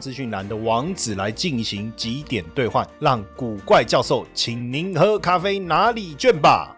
资讯栏的网址来进行几点兑换，让古怪教授请您喝咖啡拿礼券吧。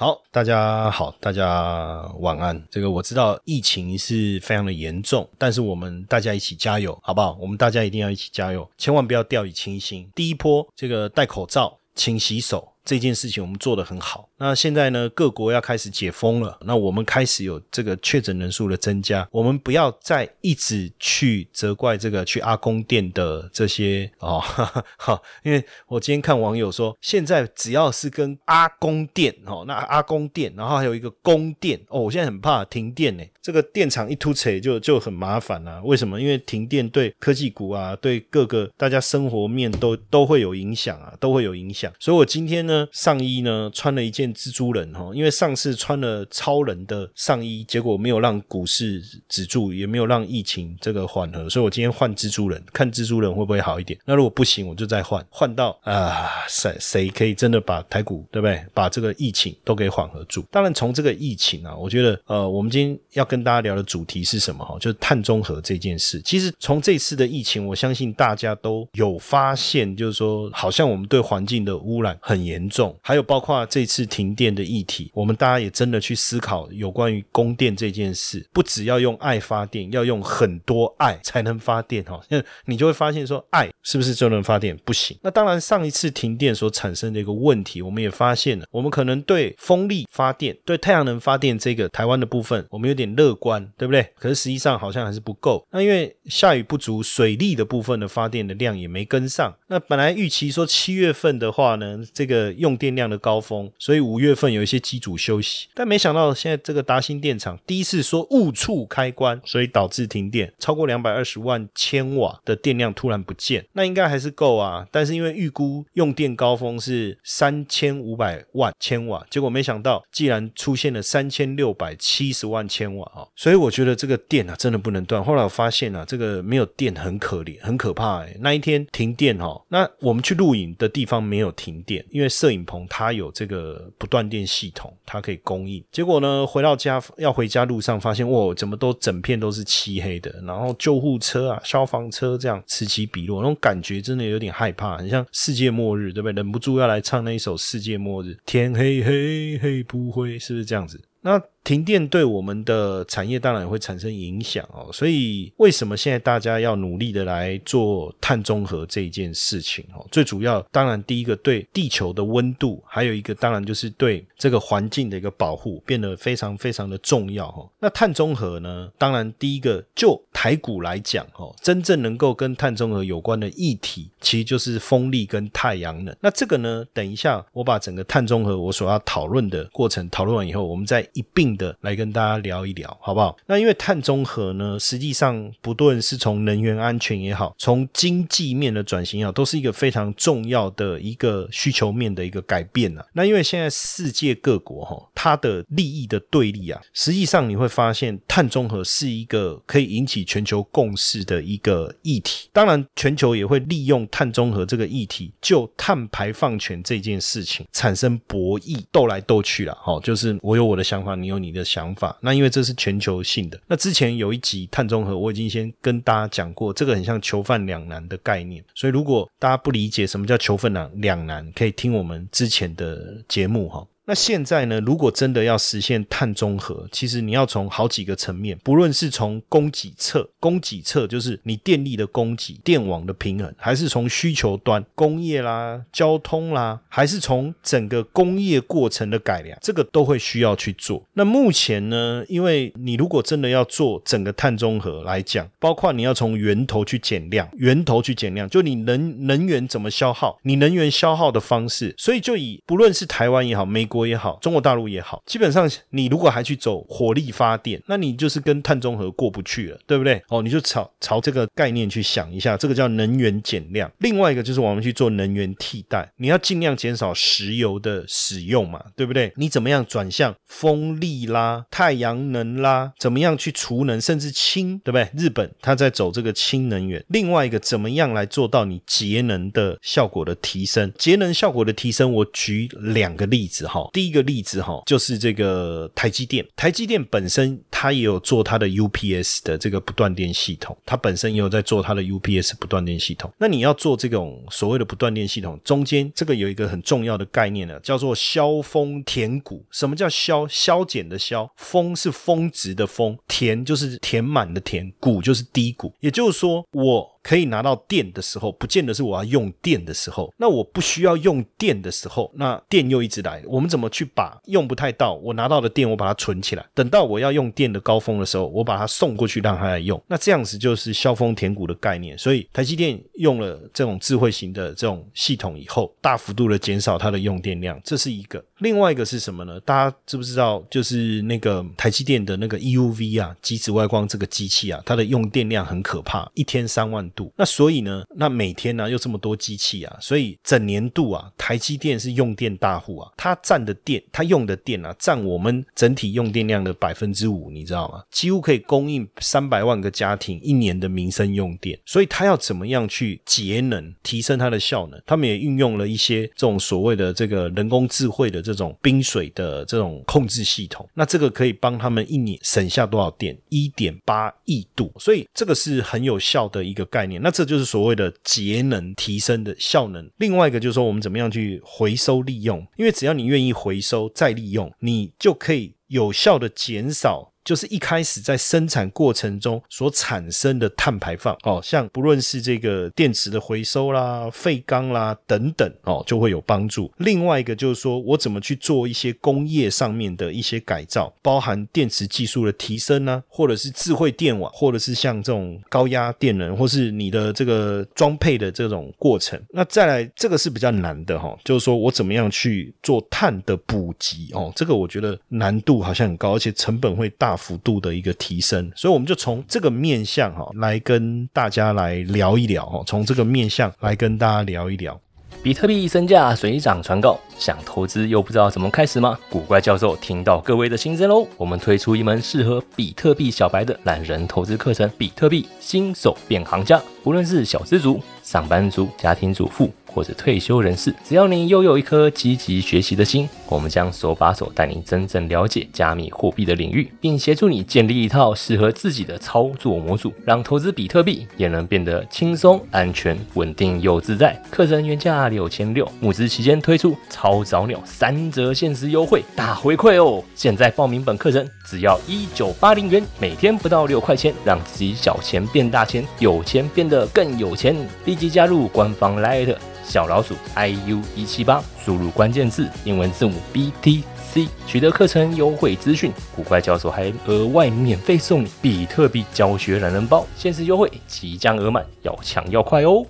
好，大家好，大家晚安。这个我知道疫情是非常的严重，但是我们大家一起加油，好不好？我们大家一定要一起加油，千万不要掉以轻心。第一波这个戴口罩、勤洗手这件事情，我们做得很好。那现在呢，各国要开始解封了，那我们开始有这个确诊人数的增加，我们不要再一直去责怪这个去阿公店的这些哦，哈，因为我今天看网友说，现在只要是跟阿公店哦，那阿公店，然后还有一个宫殿哦，我现在很怕停电呢，这个电厂一突锤就就很麻烦啊。为什么？因为停电对科技股啊，对各个大家生活面都都会有影响啊，都会有影响。所以我今天呢，上衣呢穿了一件。蜘蛛人哈，因为上次穿了超人的上衣，结果没有让股市止住，也没有让疫情这个缓和，所以我今天换蜘蛛人，看蜘蛛人会不会好一点。那如果不行，我就再换，换到啊谁谁可以真的把台股对不对？把这个疫情都给缓和住。当然，从这个疫情啊，我觉得呃，我们今天要跟大家聊的主题是什么哈？就是碳中和这件事。其实从这次的疫情，我相信大家都有发现，就是说好像我们对环境的污染很严严重，还有包括这次。停电的议题，我们大家也真的去思考有关于供电这件事，不只要用爱发电，要用很多爱才能发电哈。那你就会发现说，爱是不是就能发电？不行。那当然，上一次停电所产生的一个问题，我们也发现了，我们可能对风力发电、对太阳能发电这个台湾的部分，我们有点乐观，对不对？可是实际上好像还是不够。那因为下雨不足，水利的部分的发电的量也没跟上。那本来预期说七月份的话呢，这个用电量的高峰，所以。五月份有一些机组休息，但没想到现在这个达新电厂第一次说误触开关，所以导致停电，超过两百二十万千瓦的电量突然不见，那应该还是够啊。但是因为预估用电高峰是三千五百万千瓦，结果没想到既然出现了三千六百七十万千瓦啊，所以我觉得这个电啊真的不能断。后来我发现啊，这个没有电很可怜，很可怕哎。那一天停电哈，那我们去录影的地方没有停电，因为摄影棚它有这个。不断电系统，它可以供应。结果呢，回到家要回家路上，发现哇，怎么都整片都是漆黑的。然后救护车啊、消防车这样此起彼落，那种感觉真的有点害怕，很像世界末日，对不对？忍不住要来唱那一首《世界末日》，天黑黑黑不灰，是不是这样子？那。停电对我们的产业当然也会产生影响哦，所以为什么现在大家要努力的来做碳中和这一件事情哦？最主要当然第一个对地球的温度，还有一个当然就是对这个环境的一个保护变得非常非常的重要哈。那碳中和呢？当然第一个就台股来讲哦，真正能够跟碳中和有关的议题，其实就是风力跟太阳能。那这个呢，等一下我把整个碳中和我所要讨论的过程讨论完以后，我们再一并。的来跟大家聊一聊，好不好？那因为碳中和呢，实际上不论是从能源安全也好，从经济面的转型也好，都是一个非常重要的一个需求面的一个改变啊。那因为现在世界各国哈，它的利益的对立啊，实际上你会发现碳中和是一个可以引起全球共识的一个议题。当然，全球也会利用碳中和这个议题，就碳排放权这件事情产生博弈，斗来斗去了。哈，就是我有我的想法，你有你。你的想法，那因为这是全球性的。那之前有一集碳中和，我已经先跟大家讲过，这个很像囚犯两难的概念。所以如果大家不理解什么叫囚犯两两难，可以听我们之前的节目哈。那现在呢？如果真的要实现碳中和，其实你要从好几个层面，不论是从供给侧，供给侧就是你电力的供给、电网的平衡，还是从需求端，工业啦、交通啦，还是从整个工业过程的改良，这个都会需要去做。那目前呢？因为你如果真的要做整个碳中和来讲，包括你要从源头去减量，源头去减量，就你能能源怎么消耗，你能源消耗的方式，所以就以不论是台湾也好，美国。国也好，中国大陆也好，基本上你如果还去走火力发电，那你就是跟碳中和过不去了，对不对？哦，你就朝朝这个概念去想一下，这个叫能源减量。另外一个就是我们去做能源替代，你要尽量减少石油的使用嘛，对不对？你怎么样转向风力啦、太阳能啦？怎么样去储能，甚至氢，对不对？日本它在走这个氢能源。另外一个怎么样来做到你节能的效果的提升？节能效果的提升，我举两个例子哈。第一个例子哈，就是这个台积电。台积电本身它也有做它的 UPS 的这个不断电系统，它本身也有在做它的 UPS 不断电系统。那你要做这种所谓的不断电系统，中间这个有一个很重要的概念呢，叫做削峰填谷。什么叫削？削减的削，峰是峰值的峰，填就是填满的填，谷就是低谷。也就是说，我。可以拿到电的时候，不见得是我要用电的时候。那我不需要用电的时候，那电又一直来。我们怎么去把用不太到我拿到的电，我把它存起来，等到我要用电的高峰的时候，我把它送过去让它来用。那这样子就是削峰填谷的概念。所以台积电用了这种智慧型的这种系统以后，大幅度的减少它的用电量，这是一个。另外一个是什么呢？大家知不知道？就是那个台积电的那个 EUV 啊，极紫外光这个机器啊，它的用电量很可怕，一天三万。那所以呢，那每天呢又这么多机器啊，所以整年度啊，台积电是用电大户啊，它占的电，它用的电啊，占我们整体用电量的百分之五，你知道吗？几乎可以供应三百万个家庭一年的民生用电，所以它要怎么样去节能，提升它的效能？他们也运用了一些这种所谓的这个人工智慧的这种冰水的这种控制系统，那这个可以帮他们一年省下多少电？一点八亿度，所以这个是很有效的一个概。概念那这就是所谓的节能提升的效能。另外一个就是说，我们怎么样去回收利用？因为只要你愿意回收再利用，你就可以有效的减少。就是一开始在生产过程中所产生的碳排放哦，像不论是这个电池的回收啦、废钢啦等等哦，就会有帮助。另外一个就是说我怎么去做一些工业上面的一些改造，包含电池技术的提升呢，或者是智慧电网，或者是像这种高压电能，或是你的这个装配的这种过程。那再来这个是比较难的哈，就是说我怎么样去做碳的补给哦，这个我觉得难度好像很高，而且成本会大。幅度的一个提升，所以我们就从这个面向哈来跟大家来聊一聊哈，从这个面向来跟大家聊一聊。比特币身价水涨船高，想投资又不知道怎么开始吗？古怪教授听到各位的心声喽，我们推出一门适合比特币小白的懒人投资课程——比特币新手变行家，无论是小资族、上班族、家庭主妇。或者退休人士，只要你拥有一颗积极学习的心，我们将手把手带你真正了解加密货币的领域，并协助你建立一套适合自己的操作模组，让投资比特币也能变得轻松、安全、稳定又自在。课程原价六千六，募资期间推出超早鸟三折限时优惠，大回馈哦！现在报名本课程只要一九八零元，每天不到六块钱，让自己小钱变大钱，有钱变得更有钱。立即加入官方 Lite。小老鼠 iu 一七八，输入关键字英文字母 btc，取得课程优惠资讯。古怪教授还额外免费送你比特币教学懒人包，限时优惠即将额满，要抢要快哦！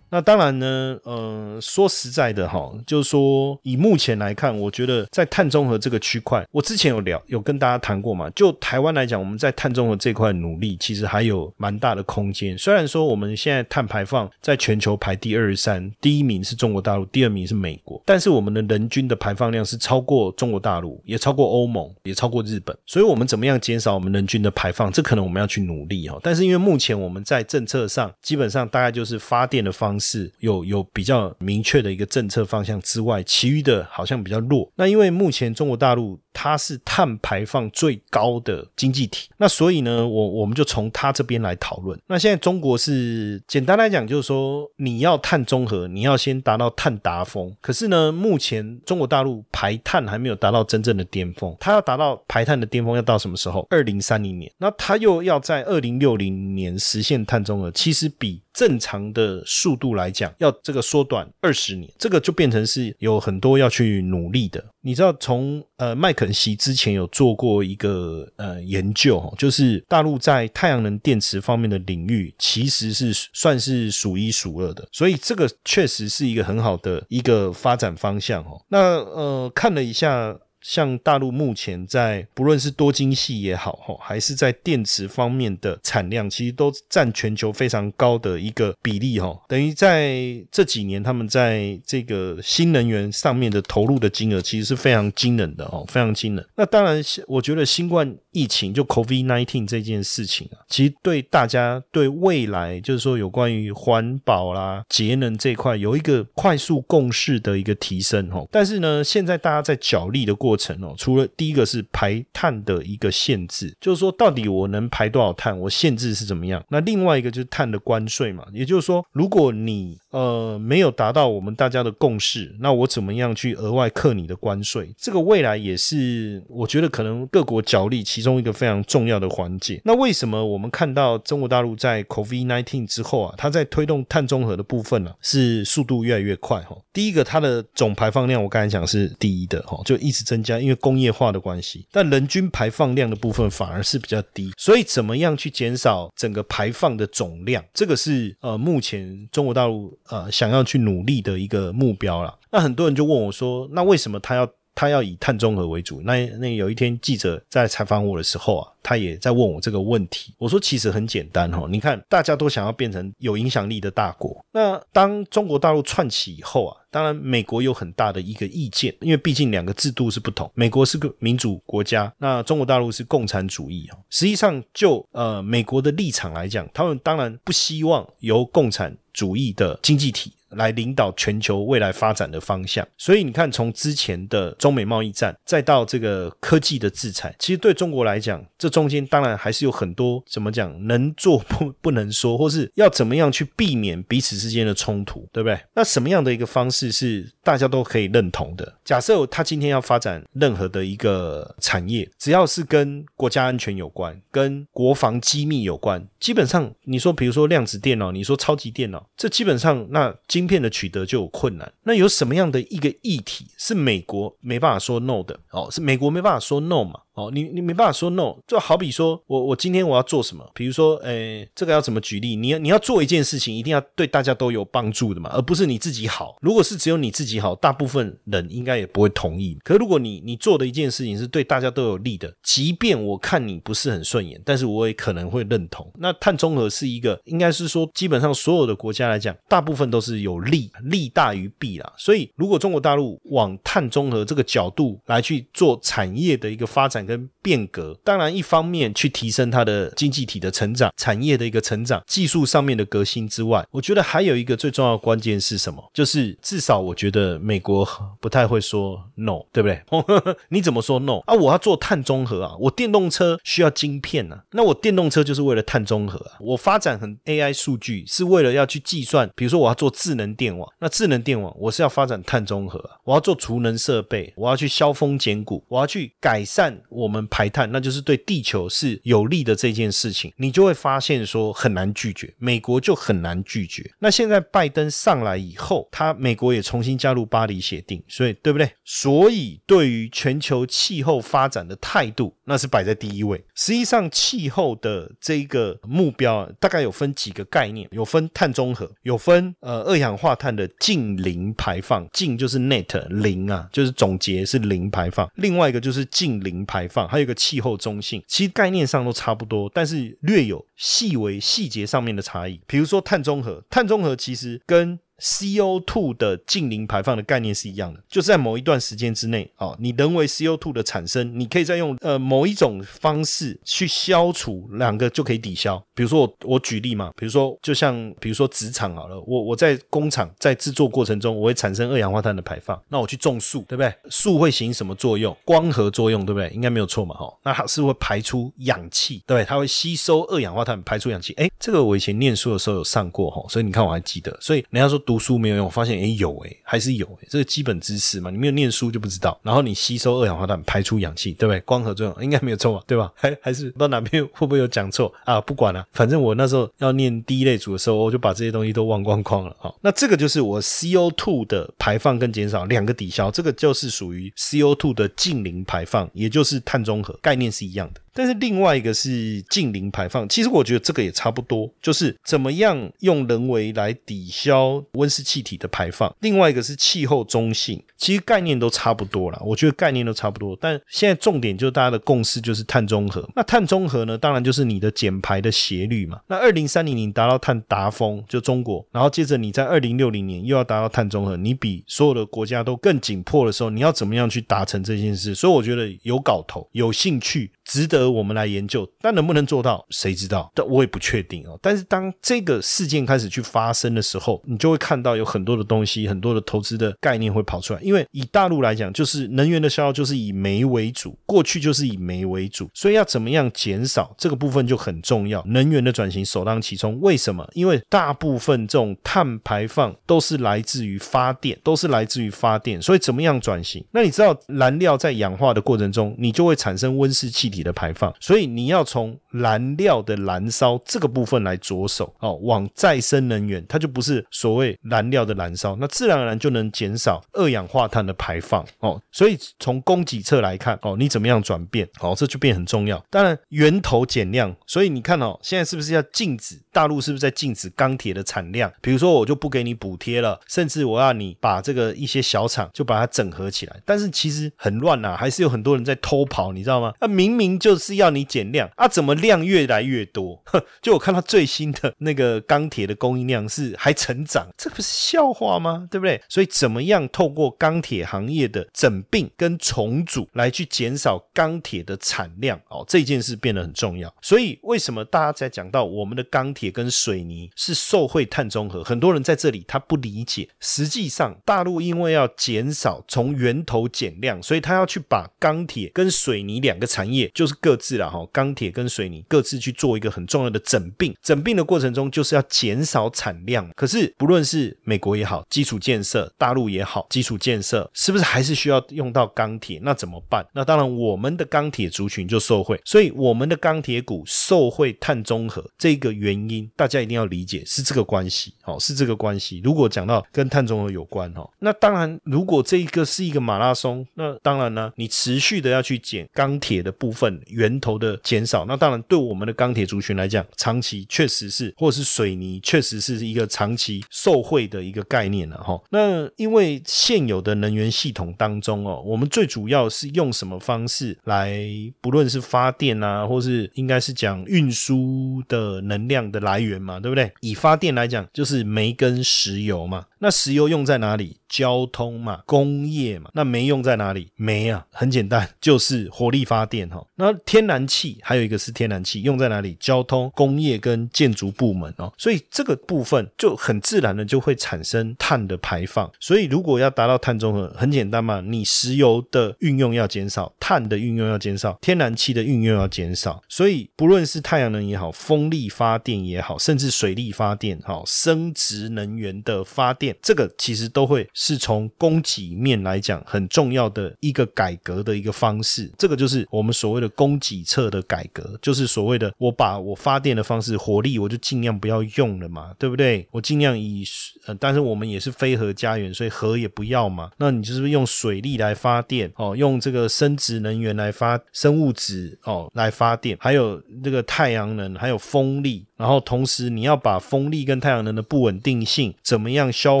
那当然呢，呃，说实在的哈，就是说以目前来看，我觉得在碳中和这个区块，我之前有聊有跟大家谈过嘛。就台湾来讲，我们在碳中和这块努力，其实还有蛮大的空间。虽然说我们现在碳排放在全球排第二十三，第一名是中国大陆，第二名是美国，但是我们的人均的排放量是超过中国大陆，也超过欧盟，也超过日本。所以，我们怎么样减少我们人均的排放？这可能我们要去努力哈。但是，因为目前我们在政策上，基本上大概就是发电的方。是有有比较明确的一个政策方向之外，其余的好像比较弱。那因为目前中国大陆。它是碳排放最高的经济体，那所以呢，我我们就从它这边来讨论。那现在中国是简单来讲，就是说你要碳中和，你要先达到碳达峰。可是呢，目前中国大陆排碳还没有达到真正的巅峰，它要达到排碳的巅峰要到什么时候？二零三零年。那它又要在二零六零年实现碳中和，其实比正常的速度来讲，要这个缩短二十年，这个就变成是有很多要去努力的。你知道从呃麦肯锡之前有做过一个呃研究，就是大陆在太阳能电池方面的领域其实是算是数一数二的，所以这个确实是一个很好的一个发展方向哦。那呃看了一下。像大陆目前在不论是多晶系也好，哈，还是在电池方面的产量，其实都占全球非常高的一个比例，哈。等于在这几年，他们在这个新能源上面的投入的金额，其实是非常惊人的，哦，非常惊人。那当然，我觉得新冠疫情就 COVID nineteen 这件事情啊，其实对大家对未来，就是说有关于环保啦、节能这块，有一个快速共识的一个提升，哈。但是呢，现在大家在角力的过。程哦，除了第一个是排碳的一个限制，就是说到底我能排多少碳，我限制是怎么样？那另外一个就是碳的关税嘛，也就是说，如果你呃没有达到我们大家的共识，那我怎么样去额外克你的关税？这个未来也是我觉得可能各国角力其中一个非常重要的环节。那为什么我们看到中国大陆在 COVID nineteen 之后啊，它在推动碳中和的部分呢，是速度越来越快哈？第一个，它的总排放量我刚才讲是第一的哈，就一直增。加，因为工业化的关系，但人均排放量的部分反而是比较低，所以怎么样去减少整个排放的总量，这个是呃目前中国大陆呃想要去努力的一个目标了。那很多人就问我说，那为什么他要他要以碳中和为主？那那有一天记者在采访我的时候啊。他也在问我这个问题，我说其实很简单哈，你看大家都想要变成有影响力的大国，那当中国大陆串起以后啊，当然美国有很大的一个意见，因为毕竟两个制度是不同，美国是个民主国家，那中国大陆是共产主义啊。实际上就呃美国的立场来讲，他们当然不希望由共产主义的经济体来领导全球未来发展的方向，所以你看从之前的中美贸易战，再到这个科技的制裁，其实对中国来讲这。中间当然还是有很多怎么讲能做不不能说，或是要怎么样去避免彼此之间的冲突，对不对？那什么样的一个方式是大家都可以认同的？假设他今天要发展任何的一个产业，只要是跟国家安全有关、跟国防机密有关，基本上你说，比如说量子电脑，你说超级电脑，这基本上那芯片的取得就有困难。那有什么样的一个议题是美国没办法说 no 的？哦，是美国没办法说 no 嘛？哦，你你没办法说 no，就好比说我我今天我要做什么，比如说，诶，这个要怎么举例？你要你要做一件事情，一定要对大家都有帮助的嘛，而不是你自己好。如果是只有你自己好，大部分人应该也不会同意。可如果你你做的一件事情是对大家都有利的，即便我看你不是很顺眼，但是我也可能会认同。那碳中和是一个，应该是说基本上所有的国家来讲，大部分都是有利，利大于弊啦。所以如果中国大陆往碳中和这个角度来去做产业的一个发展。跟变革，当然一方面去提升它的经济体的成长、产业的一个成长、技术上面的革新之外，我觉得还有一个最重要的关键是什么？就是至少我觉得美国不太会说 no，对不对？你怎么说 no 啊？我要做碳中和啊，我电动车需要晶片啊，那我电动车就是为了碳中和啊。我发展很 AI 数据是为了要去计算，比如说我要做智能电网，那智能电网我是要发展碳中和啊，我要做储能设备，我要去削峰减谷，我要去改善。我们排碳，那就是对地球是有利的这件事情，你就会发现说很难拒绝，美国就很难拒绝。那现在拜登上来以后，他美国也重新加入巴黎协定，所以对不对？所以对于全球气候发展的态度，那是摆在第一位。实际上，气候的这个目标大概有分几个概念，有分碳中和，有分呃二氧化碳的净零排放，净就是 net 零啊，就是总结是零排放。另外一个就是净零排。放还有一个气候中性，其实概念上都差不多，但是略有细微细节上面的差异。比如说碳中和，碳中和其实跟 CO2 的净零排放的概念是一样的，就是在某一段时间之内啊，你人为 CO2 的产生，你可以再用呃某一种方式去消除，两个就可以抵消。比如说我我举例嘛，比如说就像比如说纸厂好了，我我在工厂在制作过程中，我会产生二氧化碳的排放，那我去种树，对不对？树会行什么作用？光合作用，对不对？应该没有错嘛，哈。那它是会排出氧气，对，它会吸收二氧化碳，排出氧气。哎，这个我以前念书的时候有上过哈，所以你看我还记得。所以人家说。读书没有用，发现诶有诶，还是有诶，这个基本知识嘛，你没有念书就不知道。然后你吸收二氧化碳，排出氧气，对不对？光合作用应该没有错吧？对吧？还还是不知道哪边会不会有讲错啊？不管了，反正我那时候要念第一类组的时候，我就把这些东西都忘光光了啊。那这个就是我 CO2 的排放跟减少两个抵消，这个就是属于 CO2 的近零排放，也就是碳中和概念是一样的。但是另外一个是近零排放，其实我觉得这个也差不多，就是怎么样用人为来抵消温室气体的排放。另外一个是气候中性，其实概念都差不多了，我觉得概念都差不多。但现在重点就是大家的共识就是碳中和。那碳中和呢，当然就是你的减排的斜率嘛。那二零三零年达到碳达峰，就中国，然后接着你在二零六零年又要达到碳中和，你比所有的国家都更紧迫的时候，你要怎么样去达成这件事？所以我觉得有搞头，有兴趣。值得我们来研究，但能不能做到，谁知道？但我也不确定哦。但是当这个事件开始去发生的时候，你就会看到有很多的东西，很多的投资的概念会跑出来。因为以大陆来讲，就是能源的消耗就是以煤为主，过去就是以煤为主，所以要怎么样减少这个部分就很重要。能源的转型首当其冲。为什么？因为大部分这种碳排放都是来自于发电，都是来自于发电，所以怎么样转型？那你知道燃料在氧化的过程中，你就会产生温室气体。的排放，所以你要从燃料的燃烧这个部分来着手哦，往再生能源，它就不是所谓燃料的燃烧，那自然而然就能减少二氧化碳的排放哦。所以从供给侧来看哦，你怎么样转变哦，这就变很重要。当然源头减量，所以你看哦，现在是不是要禁止大陆是不是在禁止钢铁的产量？比如说我就不给你补贴了，甚至我要你把这个一些小厂就把它整合起来。但是其实很乱呐，还是有很多人在偷跑，你知道吗？那明明。就是要你减量啊！怎么量越来越多？哼 就我看到最新的那个钢铁的供应量是还成长，这不是笑话吗？对不对？所以怎么样透过钢铁行业的整并跟重组来去减少钢铁的产量？哦，这件事变得很重要。所以为什么大家在讲到我们的钢铁跟水泥是受惠碳中和？很多人在这里他不理解，实际上大陆因为要减少从源头减量，所以他要去把钢铁跟水泥两个产业就。是各自了哈，钢铁跟水泥各自去做一个很重要的整并，整并的过程中就是要减少产量。可是不论是美国也好，基础建设大陆也好，基础建设是不是还是需要用到钢铁？那怎么办？那当然我们的钢铁族群就受惠，所以我们的钢铁股受惠碳中和这个原因，大家一定要理解是这个关系，哦，是这个关系。如果讲到跟碳中和有关哦，那当然如果这一个是一个马拉松，那当然呢，你持续的要去减钢铁的部分。源头的减少，那当然对我们的钢铁族群来讲，长期确实是，或是水泥，确实是一个长期受惠的一个概念了哈。那因为现有的能源系统当中哦，我们最主要是用什么方式来，不论是发电啊，或是应该是讲运输的能量的来源嘛，对不对？以发电来讲，就是煤跟石油嘛。那石油用在哪里？交通嘛，工业嘛。那煤用在哪里？煤啊，很简单，就是火力发电哈。那天然气还有一个是天然气，用在哪里？交通、工业跟建筑部门哦。所以这个部分就很自然的就会产生碳的排放。所以如果要达到碳中和，很简单嘛，你石油的运用要减少，碳的运用要减少，天然气的运用要减少。所以不论是太阳能也好，风力发电也好，甚至水力发电哈，生殖能源的发电。这个其实都会是从供给面来讲很重要的一个改革的一个方式，这个就是我们所谓的供给侧的改革，就是所谓的我把我发电的方式火力我就尽量不要用了嘛，对不对？我尽量以呃，但是我们也是非核家园，所以核也不要嘛，那你就是用水力来发电哦，用这个生殖能源来发生物质哦来发电，还有这个太阳能，还有风力。然后同时，你要把风力跟太阳能的不稳定性怎么样削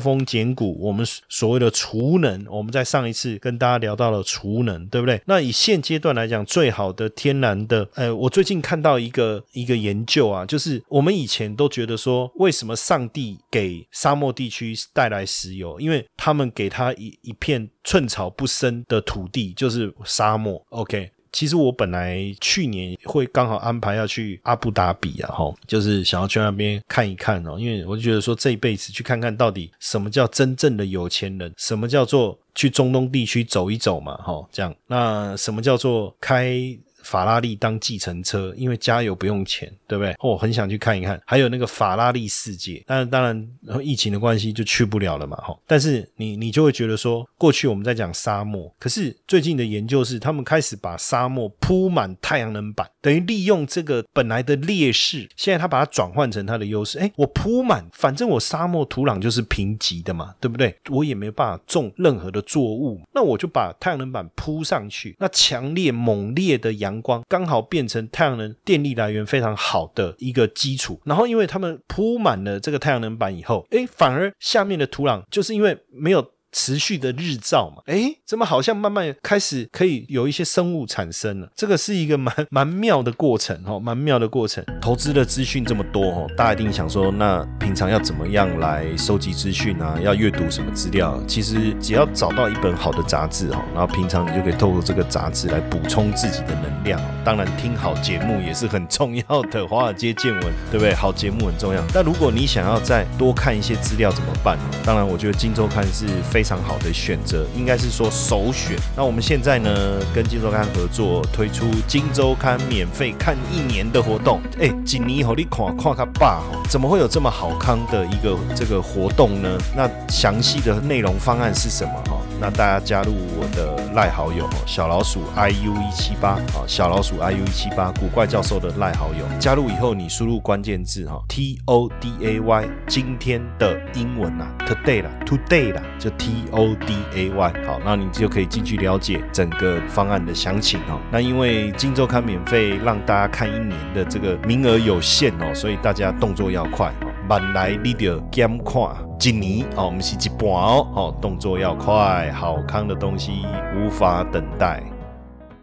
峰减谷？我们所谓的储能，我们在上一次跟大家聊到了储能，对不对？那以现阶段来讲，最好的天然的，呃，我最近看到一个一个研究啊，就是我们以前都觉得说，为什么上帝给沙漠地区带来石油？因为他们给他一一片寸草不生的土地，就是沙漠。OK。其实我本来去年会刚好安排要去阿布达比啊，哈，就是想要去那边看一看哦，因为我就觉得说这一辈子去看看到底什么叫真正的有钱人，什么叫做去中东地区走一走嘛，哈，这样，那什么叫做开？法拉利当计程车，因为加油不用钱，对不对？哦，很想去看一看。还有那个法拉利世界，当然当然，疫情的关系就去不了了嘛，哈。但是你你就会觉得说，过去我们在讲沙漠，可是最近的研究是，他们开始把沙漠铺满太阳能板，等于利用这个本来的劣势，现在他把它转换成它的优势。哎，我铺满，反正我沙漠土壤就是贫瘠的嘛，对不对？我也没办法种任何的作物，那我就把太阳能板铺上去，那强烈猛烈的阳阳光刚好变成太阳能电力来源非常好的一个基础。然后，因为他们铺满了这个太阳能板以后，哎，反而下面的土壤就是因为没有。持续的日照嘛，哎，怎么好像慢慢开始可以有一些生物产生了？这个是一个蛮 蛮妙的过程哦，蛮妙的过程。投资的资讯这么多哦，大家一定想说，那平常要怎么样来收集资讯啊？要阅读什么资料？其实只要找到一本好的杂志哦，然后平常你就可以透过这个杂志来补充自己的能量。当然，听好节目也是很重要的，华尔街见闻，对不对？好节目很重要。但如果你想要再多看一些资料，怎么办？当然，我觉得《金周刊》是非。非常好的选择，应该是说首选。那我们现在呢，跟金周刊合作推出金周刊免费看一年的活动。哎，锦尼和你看看他爸，怎么会有这么好康的一个这个活动呢？那详细的内容方案是什么？哈，那大家加入我的赖好友小老鼠 i u 一七八啊，小老鼠 i u 一七八古怪教授的赖好友，加入以后你输入关键字哈 t o d a y，今天的英文啊，today 啦，today 啦，就 t。E O D A Y，好，那你就可以进去了解整个方案的详情哦。那因为《金周刊》免费让大家看一年的这个名额有限哦，所以大家动作要快哦。慢来你得减看一年哦，我们是一半哦，哦，动作要快，好康的东西无法等待。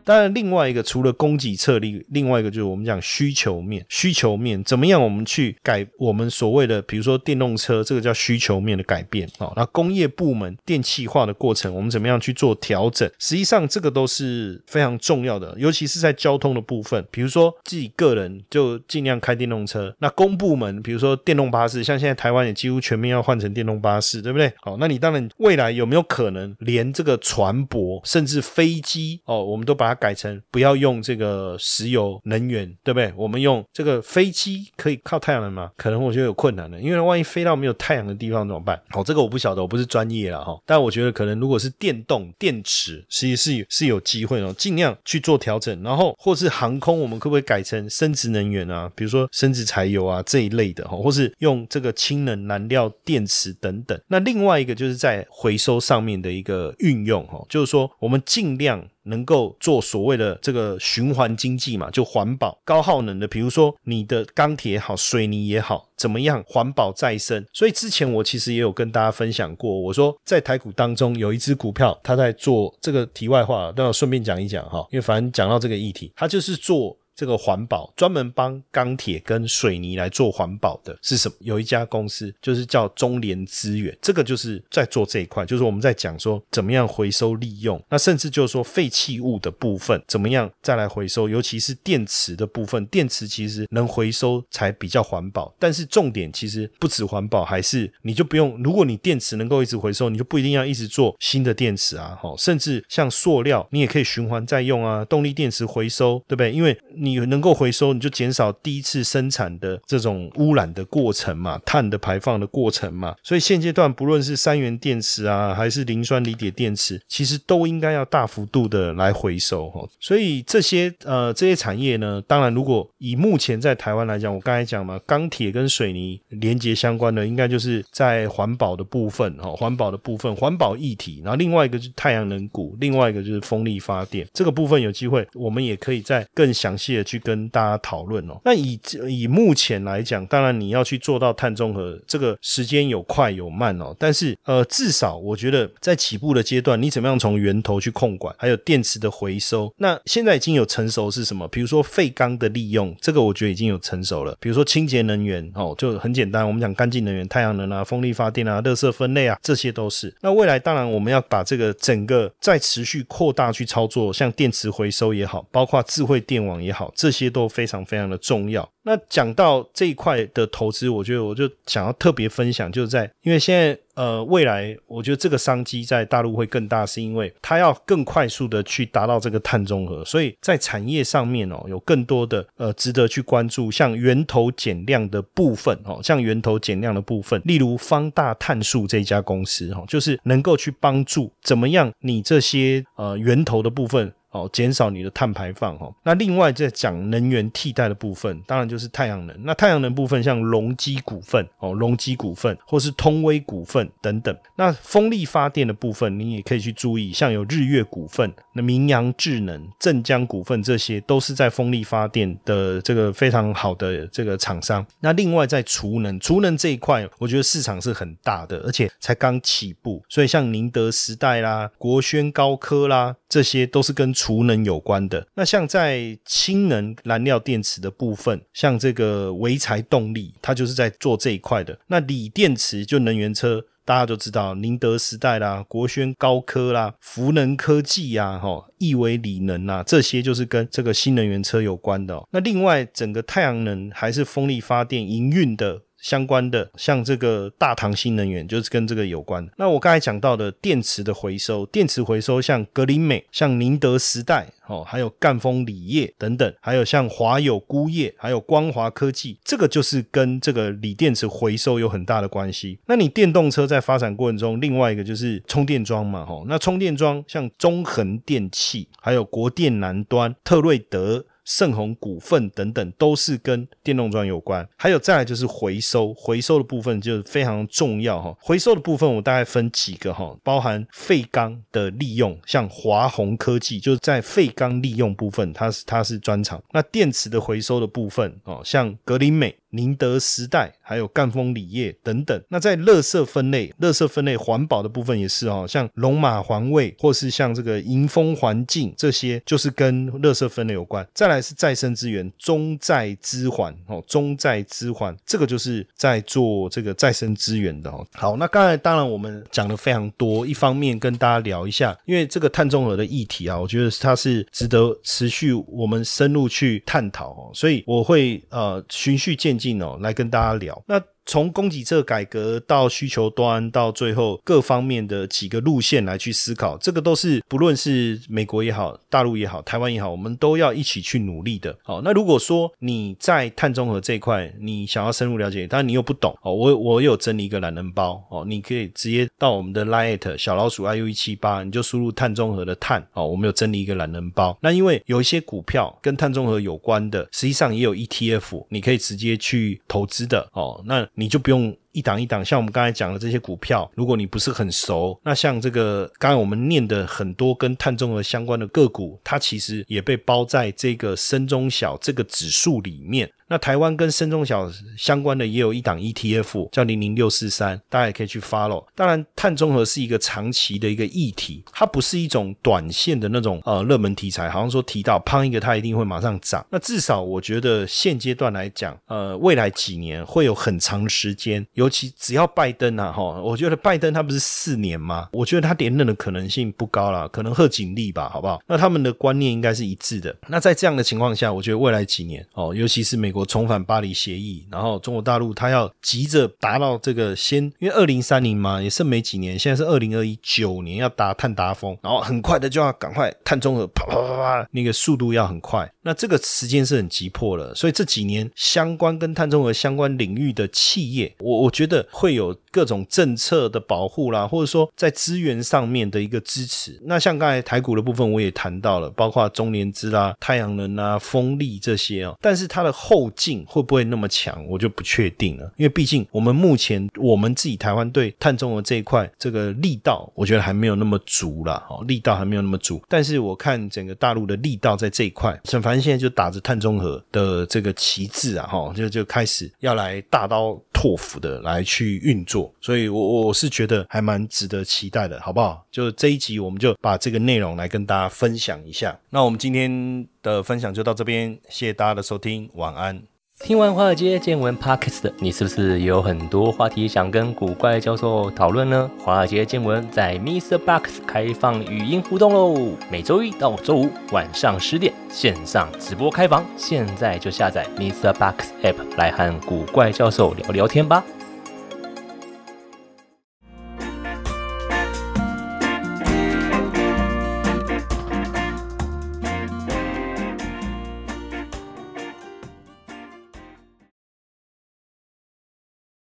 当然，另外一个除了供给侧力，另外一个就是我们讲需求面。需求面怎么样？我们去改我们所谓的，比如说电动车，这个叫需求面的改变啊。那工业部门电气化的过程，我们怎么样去做调整？实际上，这个都是非常重要的，尤其是在交通的部分。比如说自己个人就尽量开电动车。那公部门，比如说电动巴士，像现在台湾也几乎全面要换成电动巴士，对不对？好，那你当然未来有没有可能连这个船舶甚至飞机哦，我们都把它改成不要用这个石油能源，对不对？我们用这个飞机可以靠太阳能吗？可能我觉得有困难了，因为万一飞到没有太阳的地方怎么办？好，这个我不晓得，我不是专业了哈。但我觉得可能如果是电动电池，其实是是有机会哦，尽量去做调整。然后或是航空，我们可不可以改成生殖能源啊？比如说生殖柴油啊这一类的哈，或是用这个氢能燃料电池等等。那另外一个就是在回收上面的一个运用哈，就是说我们尽量。能够做所谓的这个循环经济嘛，就环保、高耗能的，比如说你的钢铁也好、水泥也好，怎么样环保再生？所以之前我其实也有跟大家分享过，我说在台股当中有一只股票，它在做这个题外话，都要顺便讲一讲哈，因为反正讲到这个议题，它就是做。这个环保专门帮钢铁跟水泥来做环保的是什么？有一家公司就是叫中联资源，这个就是在做这一块，就是我们在讲说怎么样回收利用，那甚至就是说废弃物的部分怎么样再来回收，尤其是电池的部分，电池其实能回收才比较环保。但是重点其实不止环保，还是你就不用，如果你电池能够一直回收，你就不一定要一直做新的电池啊，哈，甚至像塑料，你也可以循环再用啊，动力电池回收，对不对？因为你 你能够回收，你就减少第一次生产的这种污染的过程嘛，碳的排放的过程嘛。所以现阶段不论是三元电池啊，还是磷酸锂铁电池，其实都应该要大幅度的来回收哈。所以这些呃这些产业呢，当然如果以目前在台湾来讲，我刚才讲嘛，钢铁跟水泥连接相关的，应该就是在环保的部分哈，环保的部分，环保议题。然后另外一个就是太阳能股，另外一个就是风力发电这个部分，有机会我们也可以再更详细的去跟大家讨论哦。那以以目前来讲，当然你要去做到碳中和，这个时间有快有慢哦。但是呃，至少我觉得在起步的阶段，你怎么样从源头去控管，还有电池的回收，那现在已经有成熟是什么？比如说废钢的利用，这个我觉得已经有成熟了。比如说清洁能源哦，就很简单，我们讲干净能源，太阳能啊、风力发电啊、热色分类啊，这些都是。那未来当然我们要把这个整个再持续扩大去操作，像电池回收也好，包括智慧电网也好。好，这些都非常非常的重要。那讲到这一块的投资，我觉得我就想要特别分享，就是在因为现在呃未来，我觉得这个商机在大陆会更大，是因为它要更快速的去达到这个碳中和，所以在产业上面哦，有更多的呃值得去关注，像源头减量的部分哦，像源头减量的部分，例如方大碳素这家公司哈，就是能够去帮助怎么样你这些呃源头的部分。哦，减少你的碳排放哈。那另外在讲能源替代的部分，当然就是太阳能。那太阳能部分，像隆基股份哦，隆基股份或是通威股份等等。那风力发电的部分，你也可以去注意，像有日月股份、那明阳智能、镇江股份，这些都是在风力发电的这个非常好的这个厂商。那另外在储能，储能这一块，我觉得市场是很大的，而且才刚起步。所以像宁德时代啦、国轩高科啦，这些都是跟储能有关的，那像在氢能燃料电池的部分，像这个维财动力，它就是在做这一块的。那锂电池就能源车，大家都知道，宁德时代啦、国轩高科啦、福能科技呀、哈、亿维锂能啊，这些就是跟这个新能源车有关的。那另外，整个太阳能还是风力发电营运的。相关的，像这个大唐新能源就是跟这个有关。那我刚才讲到的电池的回收，电池回收像格林美、像宁德时代，哦，还有赣锋锂业等等，还有像华友钴业，还有光华科技，这个就是跟这个锂电池回收有很大的关系。那你电动车在发展过程中，另外一个就是充电桩嘛，吼，那充电桩像中恒电器，还有国电南端、特瑞德。盛虹股份等等都是跟电动装有关，还有再来就是回收，回收的部分就是非常重要哈。回收的部分我大概分几个哈，包含废钢的利用，像华宏科技就是在废钢利用部分，它是它是专长。那电池的回收的部分哦，像格林美。宁德时代，还有赣锋锂业等等。那在垃圾分类、垃圾分类环保的部分也是哦，像龙马环卫，或是像这个迎风环境这些，就是跟垃圾分类有关。再来是再生资源，中再资环哦，中再资环这个就是在做这个再生资源的哦。好，那刚才当然我们讲的非常多，一方面跟大家聊一下，因为这个碳中和的议题啊，我觉得它是值得持续我们深入去探讨哦，所以我会呃循序渐。进哦，来跟大家聊那。从供给侧改革到需求端，到最后各方面的几个路线来去思考，这个都是不论是美国也好、大陆也好、台湾也好，我们都要一起去努力的。好，那如果说你在碳中和这一块，你想要深入了解，但你又不懂哦，我我有整理一个懒人包哦，你可以直接到我们的 Lite 小老鼠 iu 一七八，你就输入碳中和的碳哦，我们有整理一个懒人包。那因为有一些股票跟碳中和有关的，实际上也有 ETF，你可以直接去投资的哦。那你就不用。一档一档，像我们刚才讲的这些股票，如果你不是很熟，那像这个刚才我们念的很多跟碳中和相关的个股，它其实也被包在这个深中小这个指数里面。那台湾跟深中小相关的也有一档 ETF，叫零零六四三，大家也可以去 follow。当然，碳中和是一个长期的一个议题，它不是一种短线的那种呃热门题材，好像说提到胖一个它一定会马上涨。那至少我觉得现阶段来讲，呃，未来几年会有很长时间。尤其只要拜登啊，哈，我觉得拜登他不是四年吗？我觉得他连任的可能性不高了，可能贺锦丽吧，好不好？那他们的观念应该是一致的。那在这样的情况下，我觉得未来几年哦，尤其是美国重返巴黎协议，然后中国大陆他要急着达到这个先，因为二零三零嘛，也剩没几年，现在是二零二一九年要达碳达峰，然后很快的就要赶快碳中和，啪啪啪啪，那个速度要很快。那这个时间是很急迫了，所以这几年相关跟碳中和相关领域的企业，我我。觉得会有各种政策的保护啦，或者说在资源上面的一个支持。那像刚才台股的部分，我也谈到了，包括中联资啦、太阳能啊、风力这些哦。但是它的后劲会不会那么强，我就不确定了。因为毕竟我们目前我们自己台湾对碳中和这一块这个力道，我觉得还没有那么足了哦，力道还没有那么足。但是我看整个大陆的力道在这一块，沈凡现在就打着碳中和的这个旗帜啊，哈，就就开始要来大刀拓斧的。来去运作，所以我我是觉得还蛮值得期待的，好不好？就这一集，我们就把这个内容来跟大家分享一下。那我们今天的分享就到这边，谢谢大家的收听，晚安。听完华尔街见闻 Podcast 你，是不是有很多话题想跟古怪教授讨论呢？华尔街见闻在 Mr. Box 开放语音互动喽，每周一到周五晚上十点线上直播开房，现在就下载 Mr. Box App 来和古怪教授聊聊天吧。